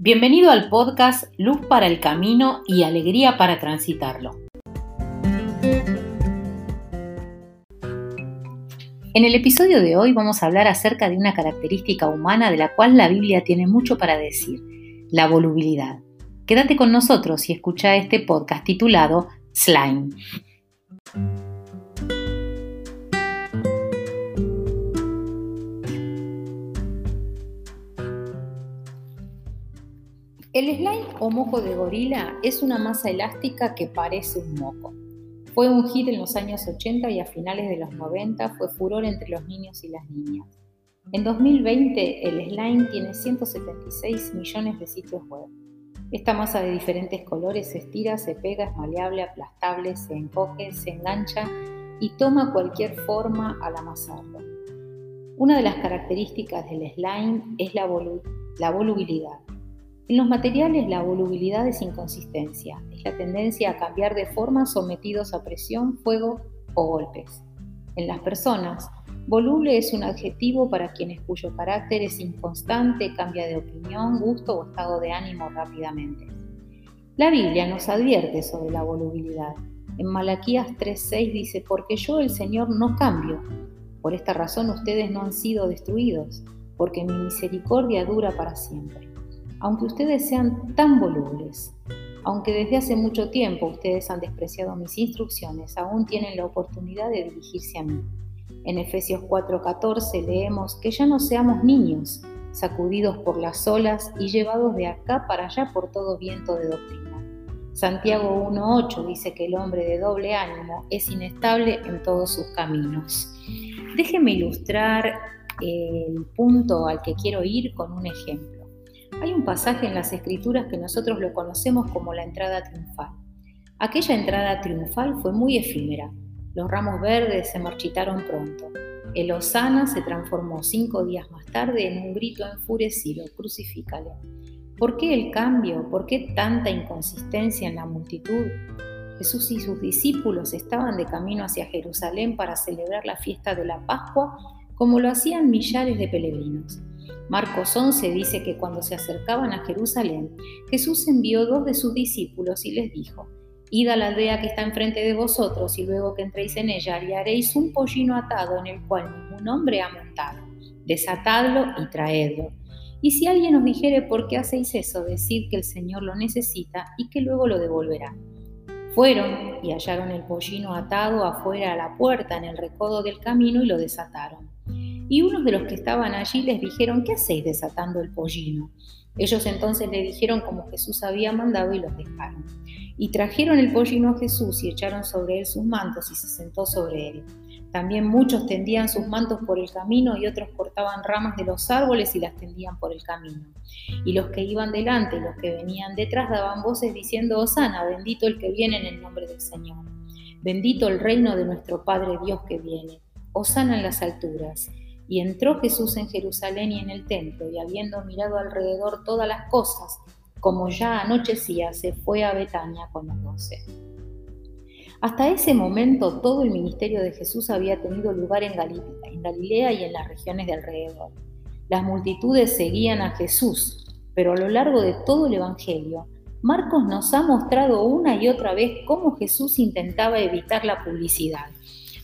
Bienvenido al podcast Luz para el Camino y Alegría para Transitarlo. En el episodio de hoy vamos a hablar acerca de una característica humana de la cual la Biblia tiene mucho para decir, la volubilidad. Quédate con nosotros y escucha este podcast titulado Slime. El slime o moco de gorila es una masa elástica que parece un moco. Fue un hit en los años 80 y a finales de los 90 fue furor entre los niños y las niñas. En 2020 el slime tiene 176 millones de sitios web. Esta masa de diferentes colores se estira, se pega, es maleable, aplastable, se encoge, se engancha y toma cualquier forma al amasarlo. Una de las características del slime es la, la volubilidad. En los materiales la volubilidad es inconsistencia, es la tendencia a cambiar de forma sometidos a presión, fuego o golpes. En las personas, voluble es un adjetivo para quienes cuyo carácter es inconstante, cambia de opinión, gusto o estado de ánimo rápidamente. La Biblia nos advierte sobre la volubilidad. En Malaquías 3:6 dice, porque yo el Señor no cambio. Por esta razón ustedes no han sido destruidos, porque mi misericordia dura para siempre aunque ustedes sean tan volubles, aunque desde hace mucho tiempo ustedes han despreciado mis instrucciones, aún tienen la oportunidad de dirigirse a mí. En Efesios 4:14 leemos que ya no seamos niños, sacudidos por las olas y llevados de acá para allá por todo viento de doctrina. Santiago 1:8 dice que el hombre de doble ánimo es inestable en todos sus caminos. Déjeme ilustrar el punto al que quiero ir con un ejemplo. Hay un pasaje en las escrituras que nosotros lo conocemos como la entrada triunfal. Aquella entrada triunfal fue muy efímera. Los ramos verdes se marchitaron pronto. El Osana se transformó cinco días más tarde en un grito enfurecido, crucifícale. ¿Por qué el cambio? ¿Por qué tanta inconsistencia en la multitud? Jesús y sus discípulos estaban de camino hacia Jerusalén para celebrar la fiesta de la Pascua como lo hacían millares de peregrinos. Marcos 11 dice que cuando se acercaban a Jerusalén, Jesús envió dos de sus discípulos y les dijo, Id a la aldea que está enfrente de vosotros y luego que entréis en ella haréis un pollino atado en el cual ningún hombre ha montado. Desatadlo y traedlo. Y si alguien os dijere por qué hacéis eso, decid que el Señor lo necesita y que luego lo devolverá. Fueron y hallaron el pollino atado afuera a la puerta en el recodo del camino y lo desataron. Y unos de los que estaban allí les dijeron, ¿qué hacéis desatando el pollino? Ellos entonces le dijeron como Jesús había mandado y los dejaron. Y trajeron el pollino a Jesús y echaron sobre él sus mantos y se sentó sobre él. También muchos tendían sus mantos por el camino y otros cortaban ramas de los árboles y las tendían por el camino. Y los que iban delante y los que venían detrás daban voces diciendo, Osana, bendito el que viene en el nombre del Señor. Bendito el reino de nuestro Padre Dios que viene. Osana en las alturas. Y entró Jesús en Jerusalén y en el templo, y habiendo mirado alrededor todas las cosas, como ya anochecía, se fue a Betania con los doce. Hasta ese momento todo el ministerio de Jesús había tenido lugar en Galilea, en Galilea y en las regiones de alrededor. Las multitudes seguían a Jesús, pero a lo largo de todo el Evangelio, Marcos nos ha mostrado una y otra vez cómo Jesús intentaba evitar la publicidad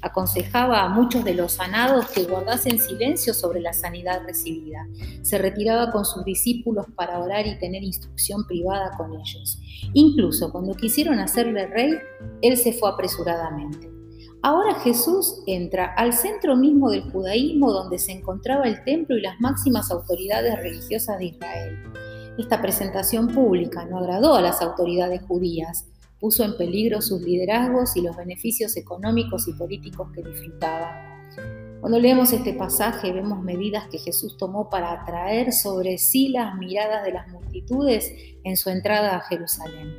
aconsejaba a muchos de los sanados que guardasen silencio sobre la sanidad recibida. Se retiraba con sus discípulos para orar y tener instrucción privada con ellos. Incluso cuando quisieron hacerle rey, él se fue apresuradamente. Ahora Jesús entra al centro mismo del judaísmo donde se encontraba el templo y las máximas autoridades religiosas de Israel. Esta presentación pública no agradó a las autoridades judías, puso en peligro sus liderazgos y los beneficios económicos y políticos que disfrutaba. Cuando leemos este pasaje vemos medidas que Jesús tomó para atraer sobre sí las miradas de las multitudes en su entrada a Jerusalén.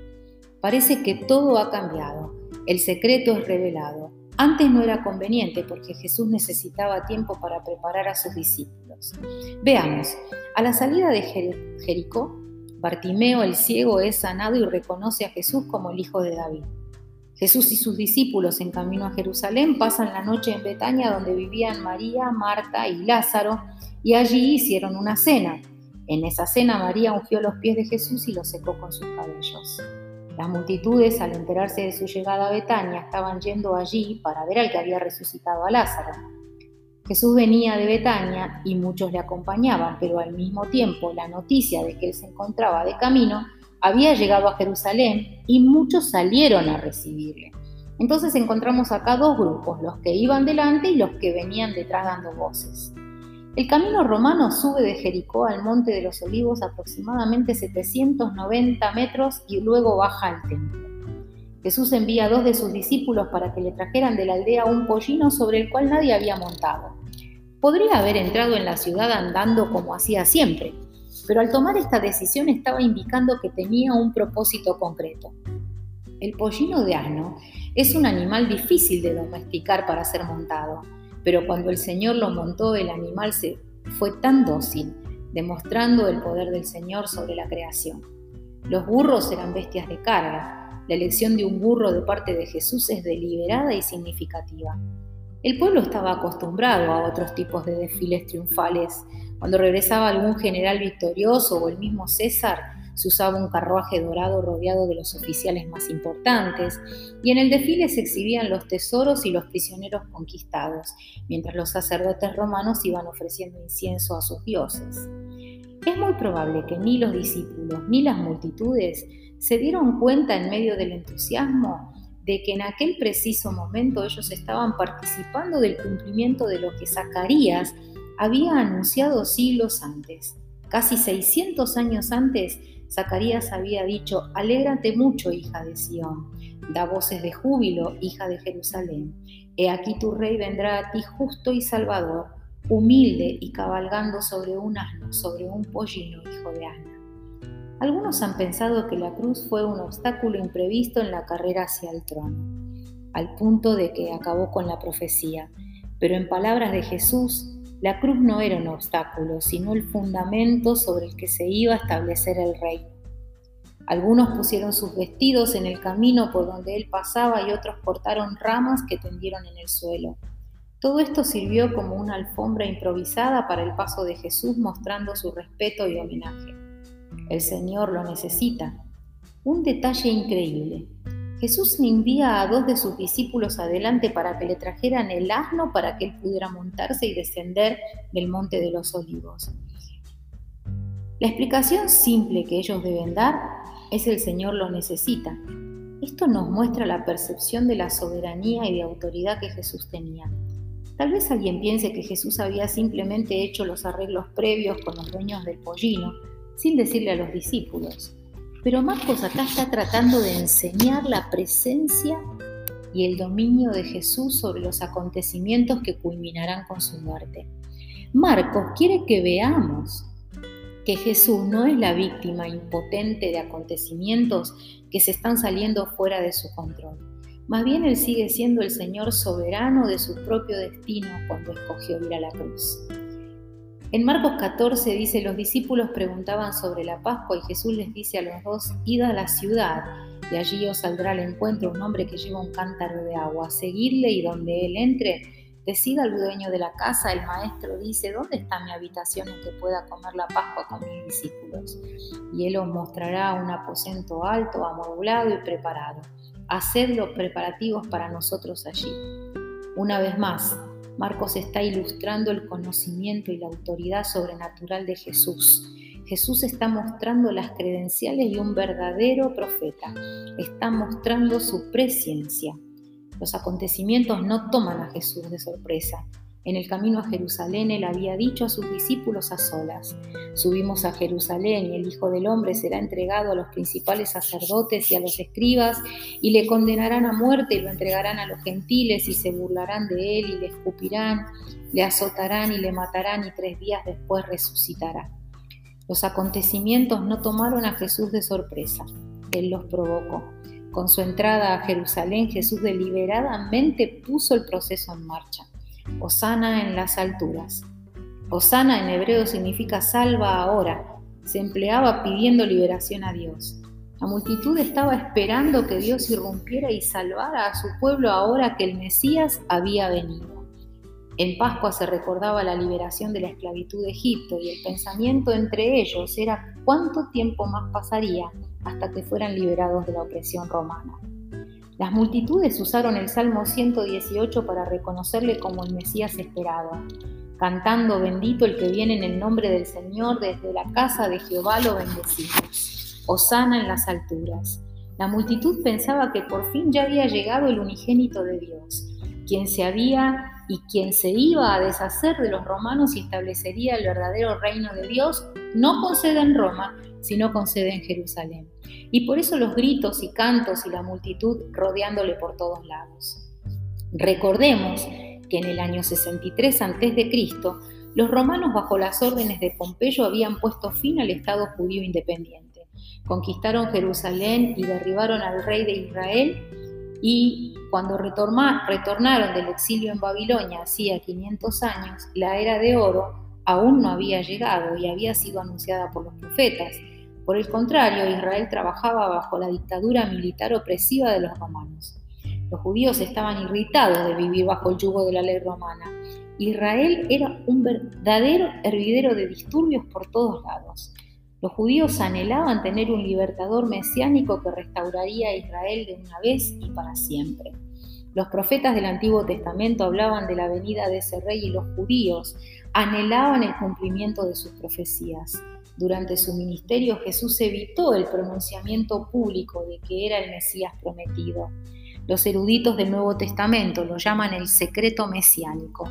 Parece que todo ha cambiado, el secreto es revelado. Antes no era conveniente porque Jesús necesitaba tiempo para preparar a sus discípulos. Veamos, a la salida de Jericó, Bartimeo el ciego es sanado y reconoce a Jesús como el Hijo de David. Jesús y sus discípulos en camino a Jerusalén pasan la noche en Betania donde vivían María, Marta y Lázaro y allí hicieron una cena. En esa cena María ungió los pies de Jesús y los secó con sus cabellos. Las multitudes, al enterarse de su llegada a Betania, estaban yendo allí para ver al que había resucitado a Lázaro. Jesús venía de Betania y muchos le acompañaban, pero al mismo tiempo la noticia de que él se encontraba de camino había llegado a Jerusalén y muchos salieron a recibirle. Entonces encontramos acá dos grupos, los que iban delante y los que venían detrás dando voces. El camino romano sube de Jericó al Monte de los Olivos aproximadamente 790 metros y luego baja al templo. Jesús envía a dos de sus discípulos para que le trajeran de la aldea un pollino sobre el cual nadie había montado. Podría haber entrado en la ciudad andando como hacía siempre, pero al tomar esta decisión estaba indicando que tenía un propósito concreto. El pollino de asno es un animal difícil de domesticar para ser montado pero cuando el Señor lo montó, el animal se fue tan dócil, demostrando el poder del Señor sobre la creación. Los burros eran bestias de carga. La elección de un burro de parte de Jesús es deliberada y significativa. El pueblo estaba acostumbrado a otros tipos de desfiles triunfales. Cuando regresaba algún general victorioso o el mismo César, se usaba un carruaje dorado rodeado de los oficiales más importantes, y en el desfile se exhibían los tesoros y los prisioneros conquistados, mientras los sacerdotes romanos iban ofreciendo incienso a sus dioses. Es muy probable que ni los discípulos ni las multitudes se dieron cuenta en medio del entusiasmo de que en aquel preciso momento ellos estaban participando del cumplimiento de lo que Zacarías había anunciado siglos antes. Casi 600 años antes, Zacarías había dicho, Alégrate mucho, hija de Sión, da voces de júbilo, hija de Jerusalén. He aquí tu rey vendrá a ti justo y salvador, humilde y cabalgando sobre un asno, sobre un pollino, hijo de Ana. Algunos han pensado que la cruz fue un obstáculo imprevisto en la carrera hacia el trono, al punto de que acabó con la profecía. Pero en palabras de Jesús, la cruz no era un obstáculo, sino el fundamento sobre el que se iba a establecer el reino. Algunos pusieron sus vestidos en el camino por donde él pasaba y otros cortaron ramas que tendieron en el suelo. Todo esto sirvió como una alfombra improvisada para el paso de Jesús mostrando su respeto y homenaje. El Señor lo necesita. Un detalle increíble. Jesús envía a dos de sus discípulos adelante para que le trajeran el asno para que él pudiera montarse y descender del monte de los olivos. La explicación simple que ellos deben dar es el Señor lo necesita. Esto nos muestra la percepción de la soberanía y de autoridad que Jesús tenía. Tal vez alguien piense que Jesús había simplemente hecho los arreglos previos con los dueños del pollino, sin decirle a los discípulos. Pero Marcos acá está tratando de enseñar la presencia y el dominio de Jesús sobre los acontecimientos que culminarán con su muerte. Marcos quiere que veamos que Jesús no es la víctima impotente de acontecimientos que se están saliendo fuera de su control. Más bien Él sigue siendo el Señor soberano de su propio destino cuando escogió ir a la cruz. En Marcos 14 dice, los discípulos preguntaban sobre la Pascua y Jesús les dice a los dos, id a la ciudad y allí os saldrá al encuentro un hombre que lleva un cántaro de agua, seguidle y donde él entre, decida al dueño de la casa, el maestro dice, ¿dónde está mi habitación en que pueda comer la Pascua con mis discípulos? Y él os mostrará un aposento alto, amoblado y preparado. Haced los preparativos para nosotros allí. Una vez más, Marcos está ilustrando el conocimiento y la autoridad sobrenatural de Jesús. Jesús está mostrando las credenciales de un verdadero profeta. Está mostrando su presencia. Los acontecimientos no toman a Jesús de sorpresa. En el camino a Jerusalén él había dicho a sus discípulos a solas, subimos a Jerusalén y el Hijo del Hombre será entregado a los principales sacerdotes y a los escribas y le condenarán a muerte y lo entregarán a los gentiles y se burlarán de él y le escupirán, le azotarán y le matarán y tres días después resucitará. Los acontecimientos no tomaron a Jesús de sorpresa, él los provocó. Con su entrada a Jerusalén, Jesús deliberadamente puso el proceso en marcha. Osana en las alturas. Osana en hebreo significa salva ahora. Se empleaba pidiendo liberación a Dios. La multitud estaba esperando que Dios irrumpiera y salvara a su pueblo ahora que el Mesías había venido. En Pascua se recordaba la liberación de la esclavitud de Egipto y el pensamiento entre ellos era cuánto tiempo más pasaría hasta que fueran liberados de la opresión romana. Las multitudes usaron el Salmo 118 para reconocerle como el Mesías esperado, cantando bendito el que viene en el nombre del Señor, desde la casa de Jehová lo bendecimos. Osana en las alturas. La multitud pensaba que por fin ya había llegado el unigénito de Dios, quien se había y quien se iba a deshacer de los romanos y establecería el verdadero reino de Dios, no con sede en Roma, sino con sede en Jerusalén. Y por eso los gritos y cantos y la multitud rodeándole por todos lados. Recordemos que en el año 63 a.C., los romanos bajo las órdenes de Pompeyo habían puesto fin al Estado judío independiente. Conquistaron Jerusalén y derribaron al rey de Israel y cuando retornaron del exilio en Babilonia hacía 500 años, la era de oro aún no había llegado y había sido anunciada por los profetas. Por el contrario, Israel trabajaba bajo la dictadura militar opresiva de los romanos. Los judíos estaban irritados de vivir bajo el yugo de la ley romana. Israel era un verdadero hervidero de disturbios por todos lados. Los judíos anhelaban tener un libertador mesiánico que restauraría a Israel de una vez y para siempre. Los profetas del Antiguo Testamento hablaban de la venida de ese rey y los judíos anhelaban el cumplimiento de sus profecías. Durante su ministerio Jesús evitó el pronunciamiento público de que era el Mesías prometido. Los eruditos del Nuevo Testamento lo llaman el secreto mesiánico.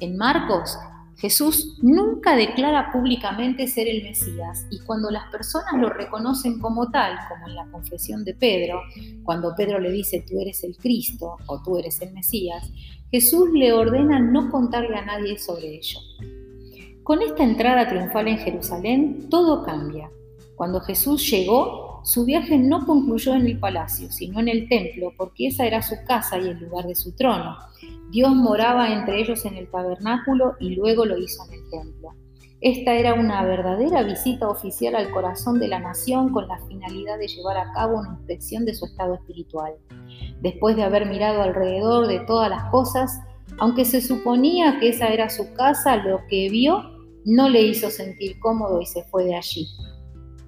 En Marcos Jesús nunca declara públicamente ser el Mesías y cuando las personas lo reconocen como tal, como en la confesión de Pedro, cuando Pedro le dice tú eres el Cristo o tú eres el Mesías, Jesús le ordena no contarle a nadie sobre ello. Con esta entrada triunfal en Jerusalén, todo cambia. Cuando Jesús llegó, su viaje no concluyó en el palacio, sino en el templo, porque esa era su casa y el lugar de su trono. Dios moraba entre ellos en el tabernáculo y luego lo hizo en el templo. Esta era una verdadera visita oficial al corazón de la nación con la finalidad de llevar a cabo una inspección de su estado espiritual. Después de haber mirado alrededor de todas las cosas, aunque se suponía que esa era su casa, lo que vio no le hizo sentir cómodo y se fue de allí.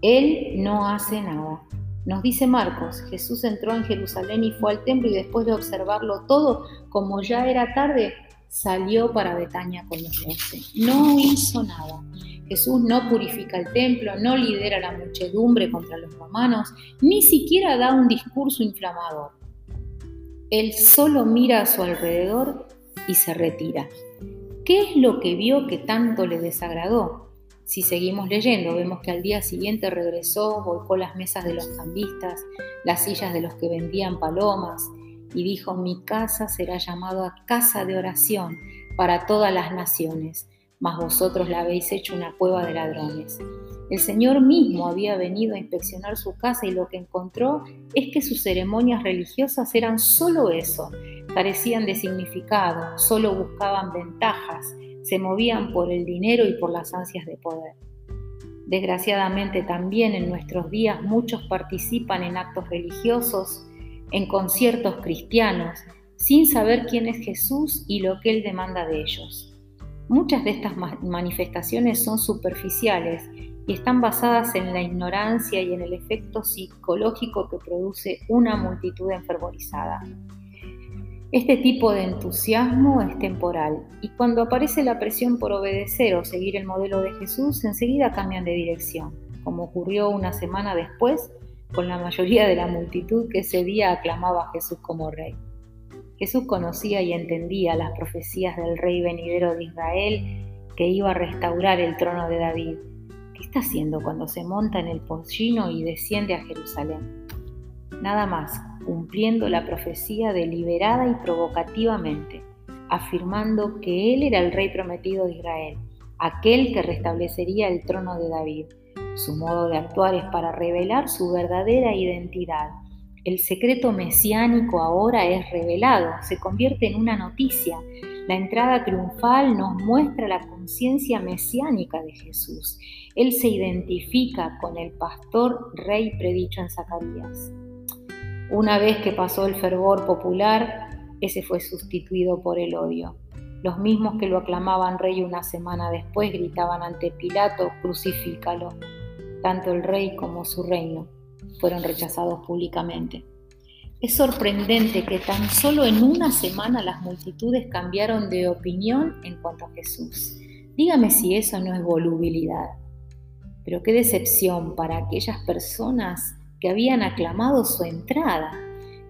Él no hace nada. Nos dice Marcos, Jesús entró en Jerusalén y fue al templo y después de observarlo todo, como ya era tarde, salió para Betania con los doce. No hizo nada. Jesús no purifica el templo, no lidera la muchedumbre contra los romanos, ni siquiera da un discurso inflamador. Él solo mira a su alrededor y se retira. ¿Qué es lo que vio que tanto le desagradó? Si seguimos leyendo, vemos que al día siguiente regresó, volcó las mesas de los cambistas, las sillas de los que vendían palomas, y dijo, mi casa será llamada casa de oración para todas las naciones, mas vosotros la habéis hecho una cueva de ladrones. El Señor mismo había venido a inspeccionar su casa y lo que encontró es que sus ceremonias religiosas eran solo eso, carecían de significado, solo buscaban ventajas, se movían por el dinero y por las ansias de poder. Desgraciadamente también en nuestros días muchos participan en actos religiosos, en conciertos cristianos, sin saber quién es Jesús y lo que Él demanda de ellos. Muchas de estas manifestaciones son superficiales y están basadas en la ignorancia y en el efecto psicológico que produce una multitud enfervorizada. Este tipo de entusiasmo es temporal y cuando aparece la presión por obedecer o seguir el modelo de Jesús, enseguida cambian de dirección, como ocurrió una semana después con la mayoría de la multitud que ese día aclamaba a Jesús como rey. Jesús conocía y entendía las profecías del rey venidero de Israel que iba a restaurar el trono de David. ¿Qué está haciendo cuando se monta en el pollino y desciende a Jerusalén? Nada más cumpliendo la profecía deliberada y provocativamente, afirmando que Él era el rey prometido de Israel, aquel que restablecería el trono de David. Su modo de actuar es para revelar su verdadera identidad. El secreto mesiánico ahora es revelado, se convierte en una noticia. La entrada triunfal nos muestra la conciencia mesiánica de Jesús. Él se identifica con el pastor rey predicho en Zacarías. Una vez que pasó el fervor popular, ese fue sustituido por el odio. Los mismos que lo aclamaban rey una semana después gritaban ante Pilato, crucifícalo. Tanto el rey como su reino fueron rechazados públicamente. Es sorprendente que tan solo en una semana las multitudes cambiaron de opinión en cuanto a Jesús. Dígame si eso no es volubilidad. Pero qué decepción para aquellas personas que habían aclamado su entrada.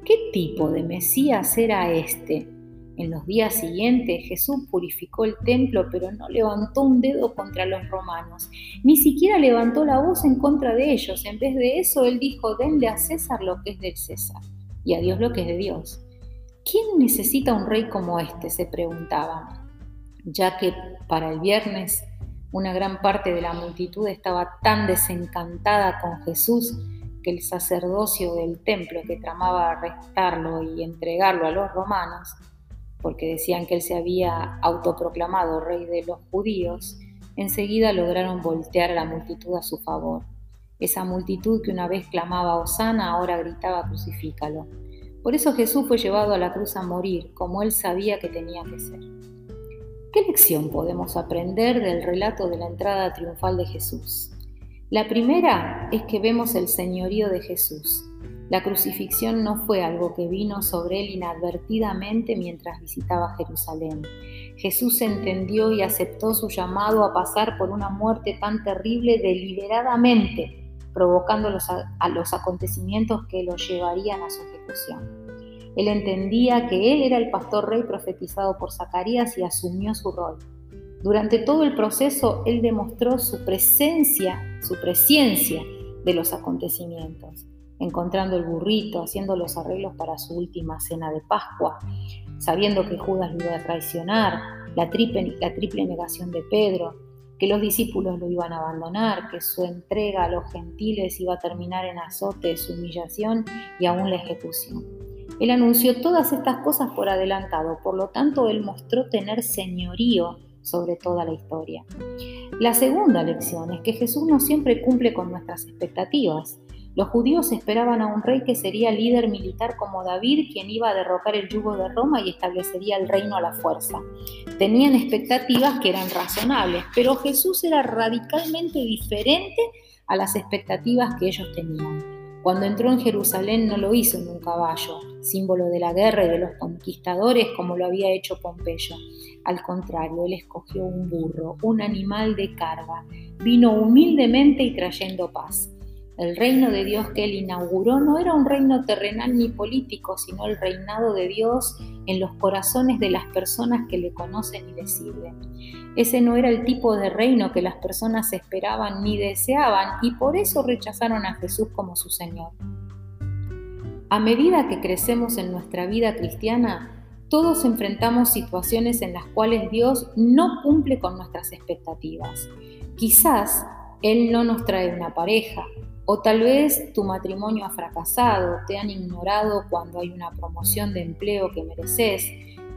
¿Qué tipo de Mesías era este? En los días siguientes Jesús purificó el templo, pero no levantó un dedo contra los romanos, ni siquiera levantó la voz en contra de ellos. En vez de eso, él dijo, denle a César lo que es del César y a Dios lo que es de Dios. ¿Quién necesita un rey como este? se preguntaba, ya que para el viernes una gran parte de la multitud estaba tan desencantada con Jesús que el sacerdocio del templo que tramaba arrestarlo y entregarlo a los romanos porque decían que él se había autoproclamado rey de los judíos, enseguida lograron voltear a la multitud a su favor. Esa multitud que una vez clamaba Osana ahora gritaba crucifícalo. Por eso Jesús fue llevado a la cruz a morir, como él sabía que tenía que ser. ¿Qué lección podemos aprender del relato de la entrada triunfal de Jesús? La primera es que vemos el señorío de Jesús, la crucifixión no fue algo que vino sobre él inadvertidamente mientras visitaba Jerusalén. Jesús entendió y aceptó su llamado a pasar por una muerte tan terrible deliberadamente, provocando los acontecimientos que lo llevarían a su ejecución. Él entendía que él era el pastor rey profetizado por Zacarías y asumió su rol. Durante todo el proceso, él demostró su presencia, su presencia de los acontecimientos encontrando el burrito, haciendo los arreglos para su última cena de Pascua, sabiendo que Judas lo iba a traicionar, la triple, negación de Pedro, que los discípulos lo iban a abandonar, que su entrega a los gentiles iba a terminar en azotes, humillación y aún la ejecución. Él anunció todas estas cosas por adelantado, por lo tanto él mostró tener señorío sobre toda la historia. La segunda lección es que Jesús no siempre cumple con nuestras expectativas. Los judíos esperaban a un rey que sería líder militar como David, quien iba a derrocar el yugo de Roma y establecería el reino a la fuerza. Tenían expectativas que eran razonables, pero Jesús era radicalmente diferente a las expectativas que ellos tenían. Cuando entró en Jerusalén no lo hizo en un caballo, símbolo de la guerra y de los conquistadores como lo había hecho Pompeyo. Al contrario, él escogió un burro, un animal de carga. Vino humildemente y trayendo paz. El reino de Dios que él inauguró no era un reino terrenal ni político, sino el reinado de Dios en los corazones de las personas que le conocen y le sirven. Ese no era el tipo de reino que las personas esperaban ni deseaban y por eso rechazaron a Jesús como su Señor. A medida que crecemos en nuestra vida cristiana, todos enfrentamos situaciones en las cuales Dios no cumple con nuestras expectativas. Quizás Él no nos trae una pareja, o tal vez tu matrimonio ha fracasado, te han ignorado cuando hay una promoción de empleo que mereces,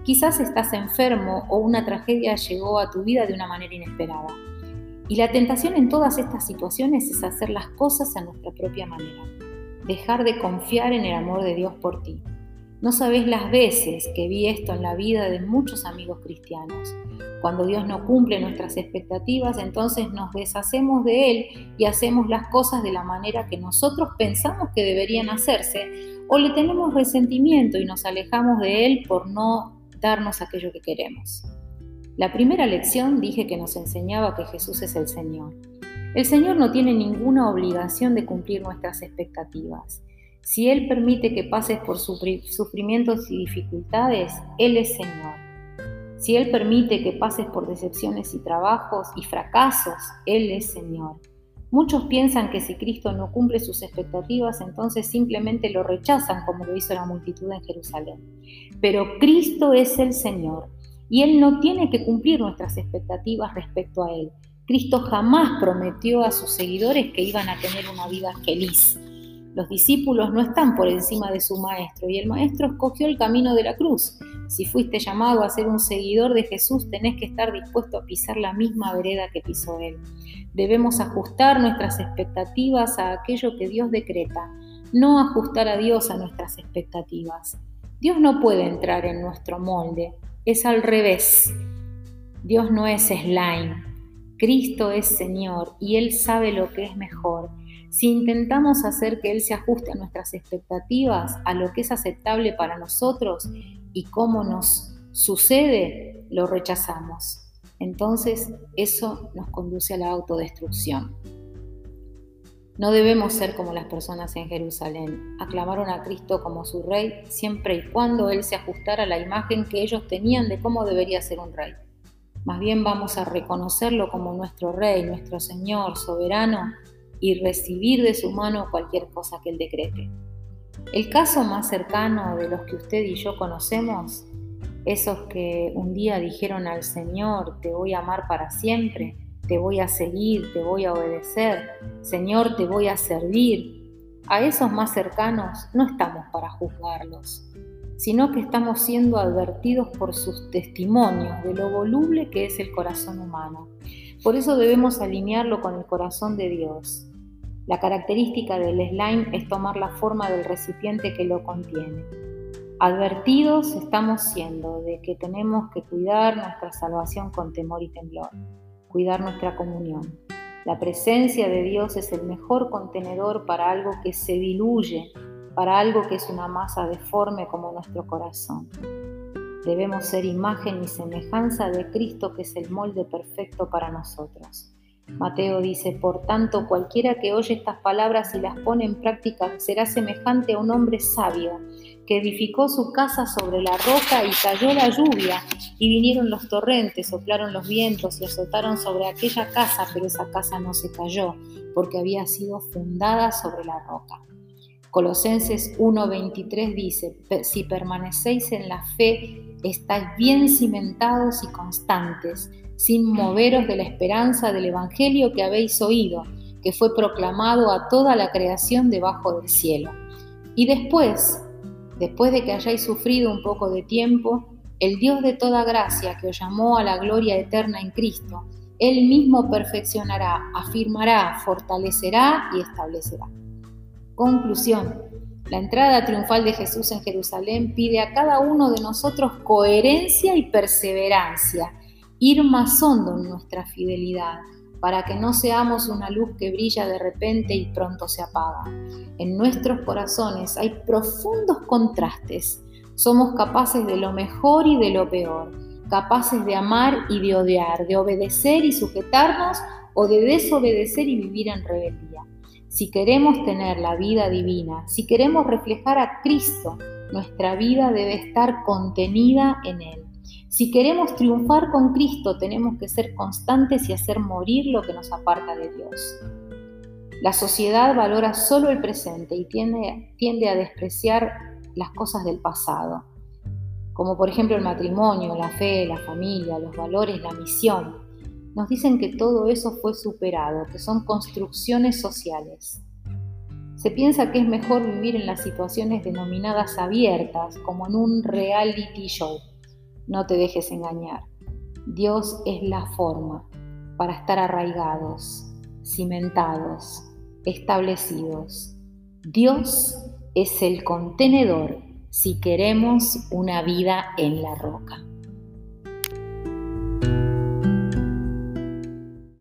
quizás estás enfermo o una tragedia llegó a tu vida de una manera inesperada. Y la tentación en todas estas situaciones es hacer las cosas a nuestra propia manera, dejar de confiar en el amor de Dios por ti. No sabes las veces que vi esto en la vida de muchos amigos cristianos. Cuando Dios no cumple nuestras expectativas, entonces nos deshacemos de Él y hacemos las cosas de la manera que nosotros pensamos que deberían hacerse, o le tenemos resentimiento y nos alejamos de Él por no darnos aquello que queremos. La primera lección dije que nos enseñaba que Jesús es el Señor. El Señor no tiene ninguna obligación de cumplir nuestras expectativas. Si Él permite que pases por sufrimientos y dificultades, Él es Señor. Si Él permite que pases por decepciones y trabajos y fracasos, Él es Señor. Muchos piensan que si Cristo no cumple sus expectativas, entonces simplemente lo rechazan como lo hizo la multitud en Jerusalén. Pero Cristo es el Señor y Él no tiene que cumplir nuestras expectativas respecto a Él. Cristo jamás prometió a sus seguidores que iban a tener una vida feliz. Los discípulos no están por encima de su maestro y el maestro escogió el camino de la cruz. Si fuiste llamado a ser un seguidor de Jesús, tenés que estar dispuesto a pisar la misma vereda que pisó Él. Debemos ajustar nuestras expectativas a aquello que Dios decreta, no ajustar a Dios a nuestras expectativas. Dios no puede entrar en nuestro molde, es al revés. Dios no es slime. Cristo es Señor y Él sabe lo que es mejor. Si intentamos hacer que Él se ajuste a nuestras expectativas, a lo que es aceptable para nosotros y cómo nos sucede, lo rechazamos. Entonces eso nos conduce a la autodestrucción. No debemos ser como las personas en Jerusalén. Aclamaron a Cristo como su rey siempre y cuando Él se ajustara a la imagen que ellos tenían de cómo debería ser un rey. Más bien vamos a reconocerlo como nuestro rey, nuestro Señor, soberano, y recibir de su mano cualquier cosa que Él decrete. El caso más cercano de los que usted y yo conocemos, esos que un día dijeron al Señor, te voy a amar para siempre, te voy a seguir, te voy a obedecer, Señor, te voy a servir. A esos más cercanos no estamos para juzgarlos, sino que estamos siendo advertidos por sus testimonios de lo voluble que es el corazón humano. Por eso debemos alinearlo con el corazón de Dios. La característica del slime es tomar la forma del recipiente que lo contiene. Advertidos estamos siendo de que tenemos que cuidar nuestra salvación con temor y temblor cuidar nuestra comunión. La presencia de Dios es el mejor contenedor para algo que se diluye, para algo que es una masa deforme como nuestro corazón. Debemos ser imagen y semejanza de Cristo que es el molde perfecto para nosotros. Mateo dice, por tanto, cualquiera que oye estas palabras y las pone en práctica será semejante a un hombre sabio que edificó su casa sobre la roca y cayó la lluvia y vinieron los torrentes, soplaron los vientos y azotaron sobre aquella casa, pero esa casa no se cayó porque había sido fundada sobre la roca. Colosenses 1:23 dice, si permanecéis en la fe, estáis bien cimentados y constantes sin moveros de la esperanza del Evangelio que habéis oído, que fue proclamado a toda la creación debajo del cielo. Y después, después de que hayáis sufrido un poco de tiempo, el Dios de toda gracia que os llamó a la gloria eterna en Cristo, Él mismo perfeccionará, afirmará, fortalecerá y establecerá. Conclusión. La entrada triunfal de Jesús en Jerusalén pide a cada uno de nosotros coherencia y perseverancia ir más hondo en nuestra fidelidad, para que no seamos una luz que brilla de repente y pronto se apaga. En nuestros corazones hay profundos contrastes. Somos capaces de lo mejor y de lo peor, capaces de amar y de odiar, de obedecer y sujetarnos o de desobedecer y vivir en rebeldía. Si queremos tener la vida divina, si queremos reflejar a Cristo, nuestra vida debe estar contenida en Él. Si queremos triunfar con Cristo, tenemos que ser constantes y hacer morir lo que nos aparta de Dios. La sociedad valora solo el presente y tiende, a despreciar las cosas del pasado, como por ejemplo el matrimonio, la fe, la familia, los valores, la misión. Nos dicen que todo eso fue superado, que son construcciones sociales. Se piensa que es mejor vivir en las situaciones denominadas abiertas, como en un reality show no te dejes engañar. Dios es la forma para estar arraigados, cimentados, establecidos. Dios es el contenedor si queremos una vida en la roca.